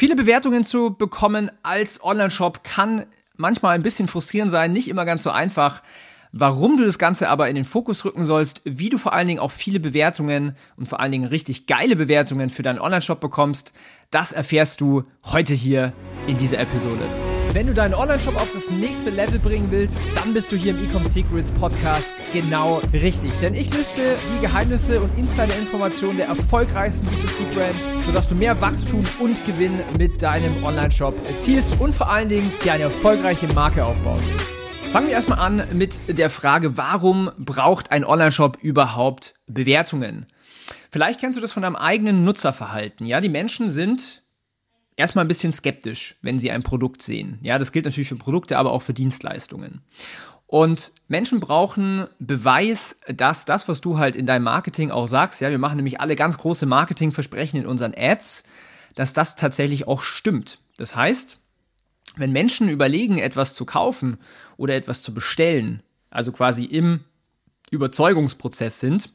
Viele Bewertungen zu bekommen als Online-Shop kann manchmal ein bisschen frustrierend sein, nicht immer ganz so einfach. Warum du das Ganze aber in den Fokus rücken sollst, wie du vor allen Dingen auch viele Bewertungen und vor allen Dingen richtig geile Bewertungen für deinen Online-Shop bekommst, das erfährst du heute hier in dieser Episode. Wenn du deinen Online-Shop auf das nächste Level bringen willst, dann bist du hier im Ecom Secrets Podcast genau richtig. Denn ich lüfte die Geheimnisse und Insider-Informationen der erfolgreichsten B2C-Brands, sodass du mehr Wachstum und Gewinn mit deinem Online-Shop erzielst und vor allen Dingen dir eine erfolgreiche Marke aufbaust. Fangen wir erstmal an mit der Frage, warum braucht ein Online-Shop überhaupt Bewertungen? Vielleicht kennst du das von deinem eigenen Nutzerverhalten. Ja, die Menschen sind erstmal ein bisschen skeptisch, wenn sie ein Produkt sehen. Ja, das gilt natürlich für Produkte, aber auch für Dienstleistungen. Und Menschen brauchen Beweis, dass das, was du halt in deinem Marketing auch sagst, ja, wir machen nämlich alle ganz große Marketingversprechen in unseren Ads, dass das tatsächlich auch stimmt. Das heißt, wenn Menschen überlegen, etwas zu kaufen oder etwas zu bestellen, also quasi im Überzeugungsprozess sind,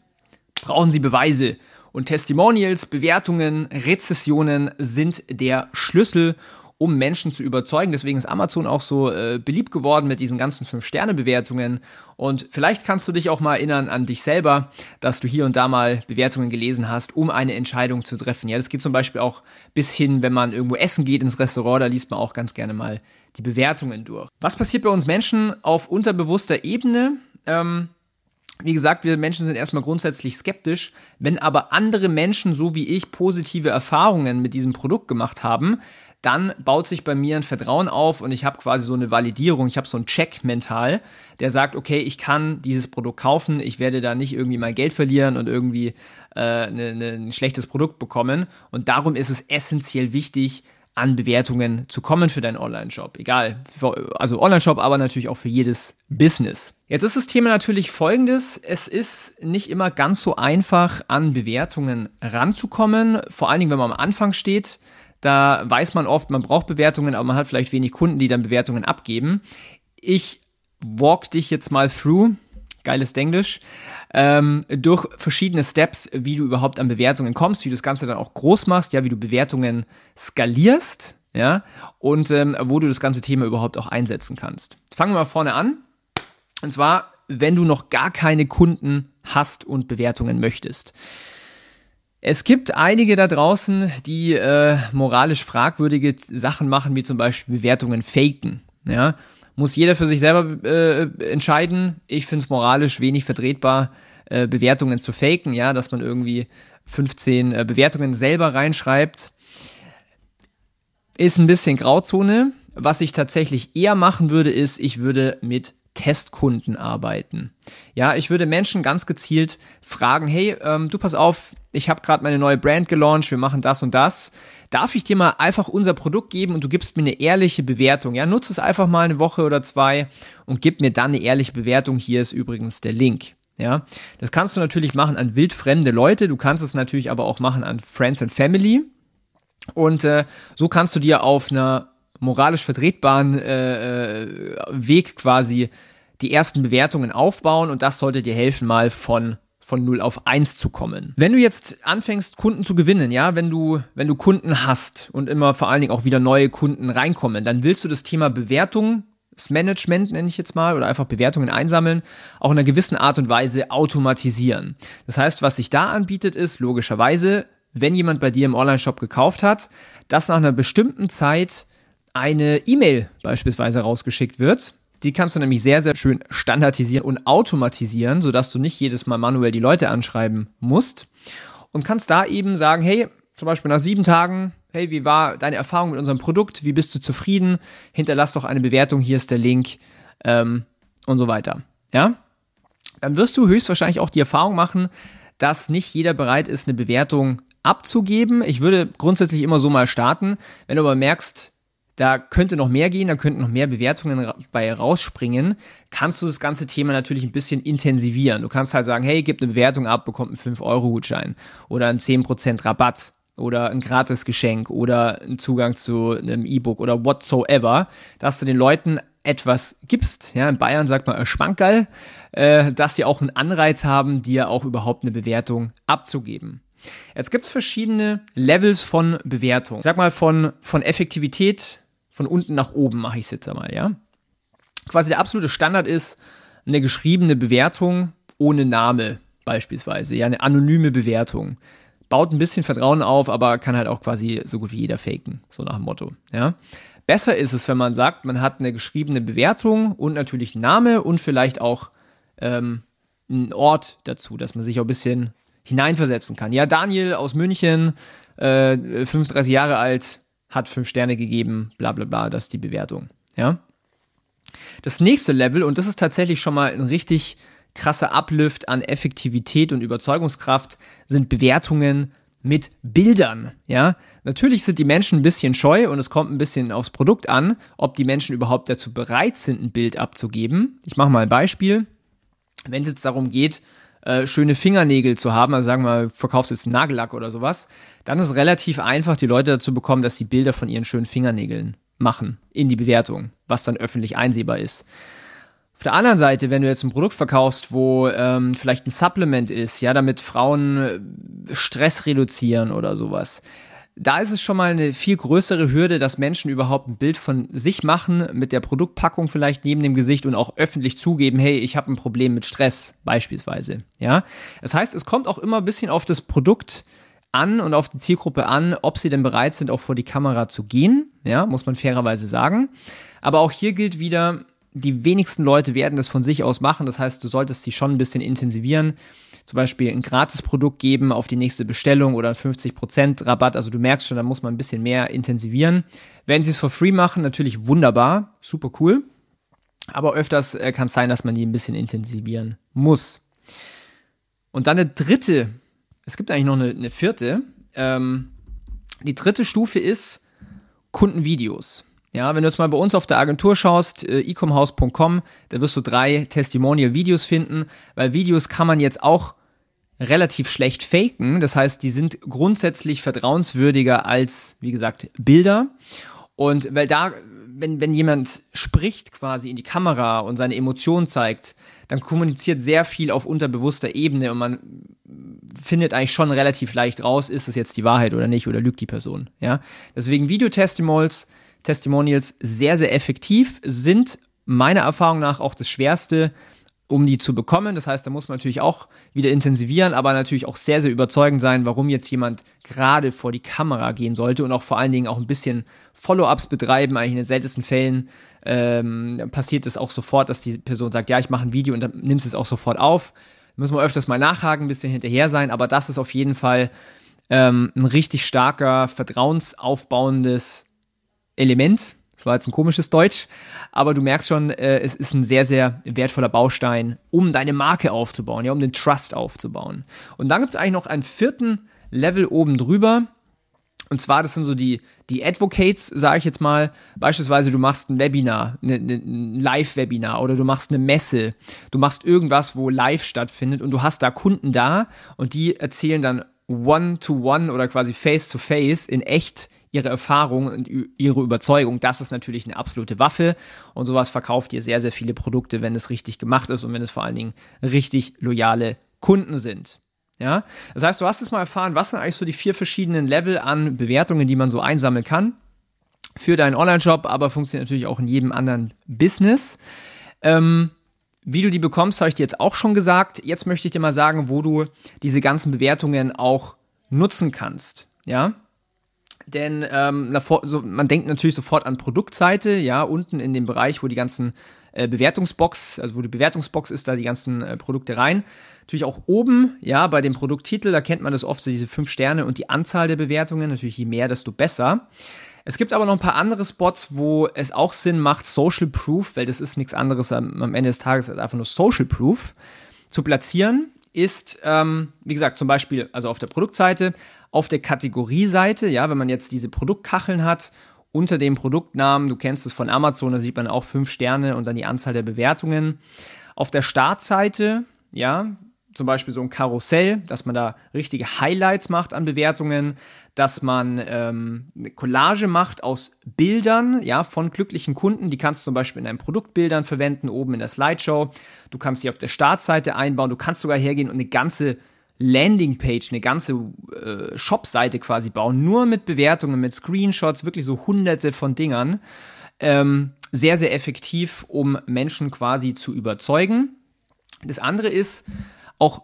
brauchen sie Beweise. Und Testimonials, Bewertungen, Rezessionen sind der Schlüssel, um Menschen zu überzeugen. Deswegen ist Amazon auch so äh, beliebt geworden mit diesen ganzen 5-Sterne-Bewertungen. Und vielleicht kannst du dich auch mal erinnern an dich selber, dass du hier und da mal Bewertungen gelesen hast, um eine Entscheidung zu treffen. Ja, das geht zum Beispiel auch bis hin, wenn man irgendwo essen geht ins Restaurant, da liest man auch ganz gerne mal die Bewertungen durch. Was passiert bei uns Menschen auf unterbewusster Ebene? Ähm, wie gesagt, wir Menschen sind erstmal grundsätzlich skeptisch. Wenn aber andere Menschen, so wie ich, positive Erfahrungen mit diesem Produkt gemacht haben, dann baut sich bei mir ein Vertrauen auf und ich habe quasi so eine Validierung, ich habe so einen Check mental, der sagt, okay, ich kann dieses Produkt kaufen, ich werde da nicht irgendwie mein Geld verlieren und irgendwie äh, ne, ne, ein schlechtes Produkt bekommen. Und darum ist es essentiell wichtig, an Bewertungen zu kommen für deinen Online-Shop. Egal, also Online-Shop, aber natürlich auch für jedes Business. Jetzt ist das Thema natürlich folgendes. Es ist nicht immer ganz so einfach, an Bewertungen ranzukommen. Vor allen Dingen, wenn man am Anfang steht. Da weiß man oft, man braucht Bewertungen, aber man hat vielleicht wenig Kunden, die dann Bewertungen abgeben. Ich walk dich jetzt mal through, geiles Denglisch, ähm, durch verschiedene Steps, wie du überhaupt an Bewertungen kommst, wie du das Ganze dann auch groß machst, ja, wie du Bewertungen skalierst, ja, und ähm, wo du das ganze Thema überhaupt auch einsetzen kannst. Fangen wir mal vorne an. Und zwar, wenn du noch gar keine Kunden hast und Bewertungen möchtest. Es gibt einige da draußen, die äh, moralisch fragwürdige Sachen machen, wie zum Beispiel Bewertungen faken. Ja, muss jeder für sich selber äh, entscheiden. Ich finde es moralisch wenig vertretbar, äh, Bewertungen zu faken. Ja, dass man irgendwie 15 äh, Bewertungen selber reinschreibt, ist ein bisschen Grauzone. Was ich tatsächlich eher machen würde, ist, ich würde mit Testkunden arbeiten. Ja, ich würde Menschen ganz gezielt fragen, hey, ähm, du pass auf, ich habe gerade meine neue Brand gelauncht, wir machen das und das. Darf ich dir mal einfach unser Produkt geben und du gibst mir eine ehrliche Bewertung? Ja, nutze es einfach mal eine Woche oder zwei und gib mir dann eine ehrliche Bewertung. Hier ist übrigens der Link. Ja, das kannst du natürlich machen an wildfremde Leute. Du kannst es natürlich aber auch machen an Friends and Family. Und äh, so kannst du dir auf einer moralisch vertretbaren äh, äh, Weg quasi die ersten Bewertungen aufbauen und das sollte dir helfen, mal von von 0 auf 1 zu kommen. Wenn du jetzt anfängst, Kunden zu gewinnen, ja, wenn du, wenn du Kunden hast und immer vor allen Dingen auch wieder neue Kunden reinkommen, dann willst du das Thema Bewertung, das Management nenne ich jetzt mal, oder einfach Bewertungen einsammeln, auch in einer gewissen Art und Weise automatisieren. Das heißt, was sich da anbietet, ist logischerweise, wenn jemand bei dir im Online-Shop gekauft hat, dass nach einer bestimmten Zeit eine E-Mail beispielsweise rausgeschickt wird. Die kannst du nämlich sehr, sehr schön standardisieren und automatisieren, sodass du nicht jedes Mal manuell die Leute anschreiben musst. Und kannst da eben sagen, hey, zum Beispiel nach sieben Tagen, hey, wie war deine Erfahrung mit unserem Produkt? Wie bist du zufrieden? Hinterlass doch eine Bewertung, hier ist der Link ähm, und so weiter. Ja? Dann wirst du höchstwahrscheinlich auch die Erfahrung machen, dass nicht jeder bereit ist, eine Bewertung abzugeben. Ich würde grundsätzlich immer so mal starten. Wenn du aber merkst, da könnte noch mehr gehen, da könnten noch mehr Bewertungen bei rausspringen, kannst du das ganze Thema natürlich ein bisschen intensivieren. Du kannst halt sagen, hey, gib eine Bewertung ab, bekommt einen 5-Euro-Gutschein oder einen 10% Rabatt oder ein Gratisgeschenk oder einen Zugang zu einem E-Book oder whatsoever, dass du den Leuten etwas gibst. Ja, in Bayern sagt man Schmankerl, äh, dass sie auch einen Anreiz haben, dir auch überhaupt eine Bewertung abzugeben. Jetzt gibt's verschiedene Levels von Bewertung. Sag mal von, von Effektivität von unten nach oben mache ich es jetzt einmal, ja. Quasi der absolute Standard ist eine geschriebene Bewertung ohne Name beispielsweise, ja, eine anonyme Bewertung. Baut ein bisschen Vertrauen auf, aber kann halt auch quasi so gut wie jeder faken, so nach dem Motto, ja. Besser ist es, wenn man sagt, man hat eine geschriebene Bewertung und natürlich Name und vielleicht auch ähm, einen Ort dazu, dass man sich auch ein bisschen hineinversetzen kann. Ja, Daniel aus München, äh, 35 Jahre alt, hat fünf Sterne gegeben, bla bla bla, das ist die Bewertung. Ja. Das nächste Level, und das ist tatsächlich schon mal ein richtig krasser Uplift an Effektivität und Überzeugungskraft, sind Bewertungen mit Bildern, ja. Natürlich sind die Menschen ein bisschen scheu und es kommt ein bisschen aufs Produkt an, ob die Menschen überhaupt dazu bereit sind, ein Bild abzugeben. Ich mache mal ein Beispiel. Wenn es jetzt darum geht, äh, schöne Fingernägel zu haben, also sagen wir verkaufst jetzt Nagellack oder sowas, dann ist relativ einfach, die Leute dazu bekommen, dass sie Bilder von ihren schönen Fingernägeln machen in die Bewertung, was dann öffentlich einsehbar ist. Auf der anderen Seite, wenn du jetzt ein Produkt verkaufst, wo ähm, vielleicht ein Supplement ist, ja, damit Frauen äh, Stress reduzieren oder sowas, da ist es schon mal eine viel größere Hürde, dass Menschen überhaupt ein Bild von sich machen, mit der Produktpackung vielleicht neben dem Gesicht und auch öffentlich zugeben, hey, ich habe ein Problem mit Stress beispielsweise. Ja, das heißt, es kommt auch immer ein bisschen auf das Produkt an und auf die Zielgruppe an, ob sie denn bereit sind, auch vor die Kamera zu gehen. Ja, muss man fairerweise sagen. Aber auch hier gilt wieder, die wenigsten Leute werden das von sich aus machen. Das heißt, du solltest sie schon ein bisschen intensivieren zum Beispiel ein Gratisprodukt geben auf die nächste Bestellung oder 50% Rabatt. Also du merkst schon, da muss man ein bisschen mehr intensivieren. Wenn sie es for free machen, natürlich wunderbar, super cool. Aber öfters äh, kann es sein, dass man die ein bisschen intensivieren muss. Und dann eine dritte, es gibt eigentlich noch eine, eine vierte. Ähm, die dritte Stufe ist Kundenvideos. Ja, wenn du jetzt mal bei uns auf der Agentur schaust, äh, ecomhouse.com, da wirst du drei Testimonial-Videos finden, weil Videos kann man jetzt auch relativ schlecht faken. Das heißt, die sind grundsätzlich vertrauenswürdiger als, wie gesagt, Bilder. Und weil da, wenn, wenn jemand spricht quasi in die Kamera und seine Emotionen zeigt, dann kommuniziert sehr viel auf unterbewusster Ebene und man findet eigentlich schon relativ leicht raus, ist es jetzt die Wahrheit oder nicht oder lügt die Person. Ja, deswegen Videotestimonials Testimonials sehr, sehr effektiv, sind meiner Erfahrung nach auch das Schwerste, um die zu bekommen. Das heißt, da muss man natürlich auch wieder intensivieren, aber natürlich auch sehr, sehr überzeugend sein, warum jetzt jemand gerade vor die Kamera gehen sollte und auch vor allen Dingen auch ein bisschen Follow-ups betreiben. Eigentlich in den seltensten Fällen ähm, passiert es auch sofort, dass die Person sagt, ja, ich mache ein Video und dann nimmst es auch sofort auf. Müssen wir öfters mal nachhaken, ein bisschen hinterher sein, aber das ist auf jeden Fall ähm, ein richtig starker, vertrauensaufbauendes Element. Das war jetzt ein komisches Deutsch, aber du merkst schon, äh, es ist ein sehr, sehr wertvoller Baustein, um deine Marke aufzubauen, ja, um den Trust aufzubauen. Und dann gibt es eigentlich noch einen vierten Level oben drüber. Und zwar, das sind so die, die Advocates, sage ich jetzt mal. Beispielsweise, du machst ein Webinar, ne, ne, ein Live-Webinar oder du machst eine Messe. Du machst irgendwas, wo live stattfindet und du hast da Kunden da und die erzählen dann one-to-one -one oder quasi face-to-face -face in echt ihre Erfahrung und ihre Überzeugung. Das ist natürlich eine absolute Waffe und sowas verkauft ihr sehr, sehr viele Produkte, wenn es richtig gemacht ist und wenn es vor allen Dingen richtig loyale Kunden sind. Ja, das heißt, du hast es mal erfahren, was sind eigentlich so die vier verschiedenen Level an Bewertungen, die man so einsammeln kann für deinen Online-Shop, aber funktioniert natürlich auch in jedem anderen Business. Ähm, wie du die bekommst, habe ich dir jetzt auch schon gesagt. Jetzt möchte ich dir mal sagen, wo du diese ganzen Bewertungen auch nutzen kannst. Ja, denn ähm, so, man denkt natürlich sofort an Produktseite, ja, unten in dem Bereich, wo die ganzen äh, Bewertungsbox, also wo die Bewertungsbox ist, da die ganzen äh, Produkte rein. Natürlich auch oben, ja, bei dem Produkttitel, da kennt man das oft, so diese fünf Sterne und die Anzahl der Bewertungen. Natürlich je mehr, desto besser. Es gibt aber noch ein paar andere Spots, wo es auch Sinn macht, Social Proof, weil das ist nichts anderes am, am Ende des Tages als einfach nur Social Proof, zu platzieren ist, ähm, wie gesagt, zum Beispiel, also auf der Produktseite, auf der Kategorieseite, ja, wenn man jetzt diese Produktkacheln hat, unter dem Produktnamen, du kennst es von Amazon, da sieht man auch fünf Sterne und dann die Anzahl der Bewertungen. Auf der Startseite, ja, zum Beispiel so ein Karussell, dass man da richtige Highlights macht an Bewertungen, dass man ähm, eine Collage macht aus Bildern, ja, von glücklichen Kunden. Die kannst du zum Beispiel in deinen Produktbildern verwenden, oben in der Slideshow. Du kannst sie auf der Startseite einbauen. Du kannst sogar hergehen und eine ganze Landingpage, eine ganze äh, Shop-Seite quasi bauen, nur mit Bewertungen, mit Screenshots, wirklich so hunderte von Dingern. Ähm, sehr, sehr effektiv, um Menschen quasi zu überzeugen. Das andere ist auch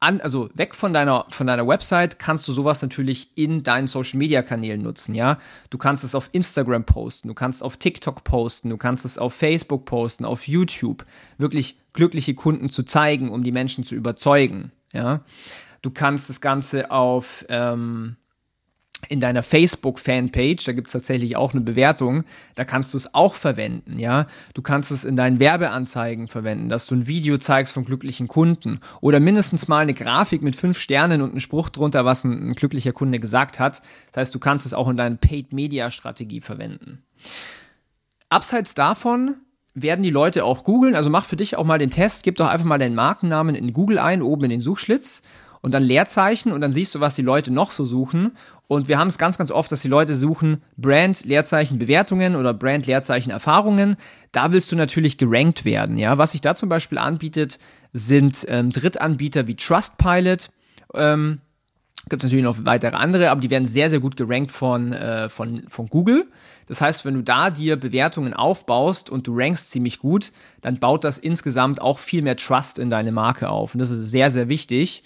an, also weg von deiner, von deiner Website kannst du sowas natürlich in deinen Social Media Kanälen nutzen, ja. Du kannst es auf Instagram posten, du kannst auf TikTok posten, du kannst es auf Facebook posten, auf YouTube. Wirklich glückliche Kunden zu zeigen, um die Menschen zu überzeugen, ja. Du kannst das Ganze auf, ähm, in deiner Facebook-Fanpage, da gibt es tatsächlich auch eine Bewertung, da kannst du es auch verwenden, ja. Du kannst es in deinen Werbeanzeigen verwenden, dass du ein Video zeigst von glücklichen Kunden oder mindestens mal eine Grafik mit fünf Sternen und einen Spruch drunter, was ein, ein glücklicher Kunde gesagt hat. Das heißt, du kannst es auch in deiner Paid-Media-Strategie verwenden. Abseits davon werden die Leute auch googeln, also mach für dich auch mal den Test, gib doch einfach mal deinen Markennamen in Google ein, oben in den Suchschlitz und dann Leerzeichen und dann siehst du, was die Leute noch so suchen. Und wir haben es ganz, ganz oft, dass die Leute suchen Brand, Leerzeichen, Bewertungen oder Brand, Leerzeichen, Erfahrungen. Da willst du natürlich gerankt werden. Ja, was sich da zum Beispiel anbietet, sind ähm, Drittanbieter wie Trustpilot. Ähm, Gibt es natürlich noch weitere andere, aber die werden sehr, sehr gut gerankt von, äh, von, von Google. Das heißt, wenn du da dir Bewertungen aufbaust und du rankst ziemlich gut, dann baut das insgesamt auch viel mehr Trust in deine Marke auf. Und das ist sehr, sehr wichtig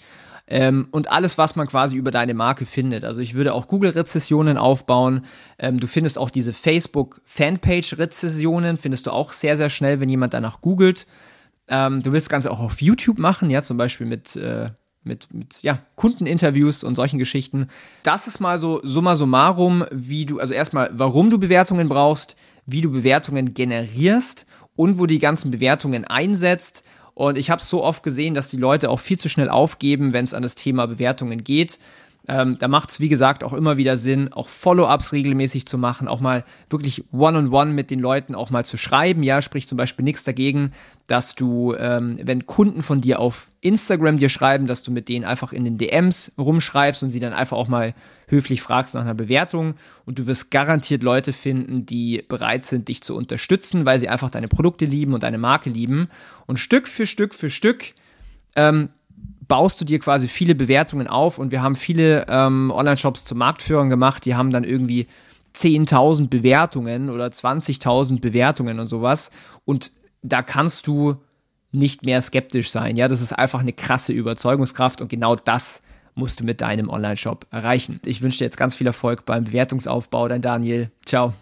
ähm, und alles, was man quasi über deine Marke findet. Also ich würde auch Google-Rezessionen aufbauen. Ähm, du findest auch diese Facebook-Fanpage-Rezessionen, findest du auch sehr, sehr schnell, wenn jemand danach googelt. Ähm, du willst das Ganze auch auf YouTube machen, ja, zum Beispiel mit, äh, mit, mit ja, Kundeninterviews und solchen Geschichten. Das ist mal so summa summarum, wie du, also erstmal, warum du Bewertungen brauchst, wie du Bewertungen generierst und wo die ganzen Bewertungen einsetzt und ich habe es so oft gesehen, dass die Leute auch viel zu schnell aufgeben, wenn es an das Thema Bewertungen geht. Ähm, da macht es, wie gesagt, auch immer wieder Sinn, auch Follow-ups regelmäßig zu machen, auch mal wirklich One-on-One -on -one mit den Leuten auch mal zu schreiben. Ja, sprich zum Beispiel nichts dagegen, dass du, ähm, wenn Kunden von dir auf Instagram dir schreiben, dass du mit denen einfach in den DMs rumschreibst und sie dann einfach auch mal höflich fragst nach einer Bewertung. Und du wirst garantiert Leute finden, die bereit sind, dich zu unterstützen, weil sie einfach deine Produkte lieben und deine Marke lieben. Und Stück für Stück für Stück ähm, baust du dir quasi viele Bewertungen auf und wir haben viele ähm, Online-Shops zu Marktführern gemacht, die haben dann irgendwie 10.000 Bewertungen oder 20.000 Bewertungen und sowas und da kannst du nicht mehr skeptisch sein. Ja, das ist einfach eine krasse Überzeugungskraft und genau das musst du mit deinem Online-Shop erreichen. Ich wünsche dir jetzt ganz viel Erfolg beim Bewertungsaufbau, dein Daniel. Ciao.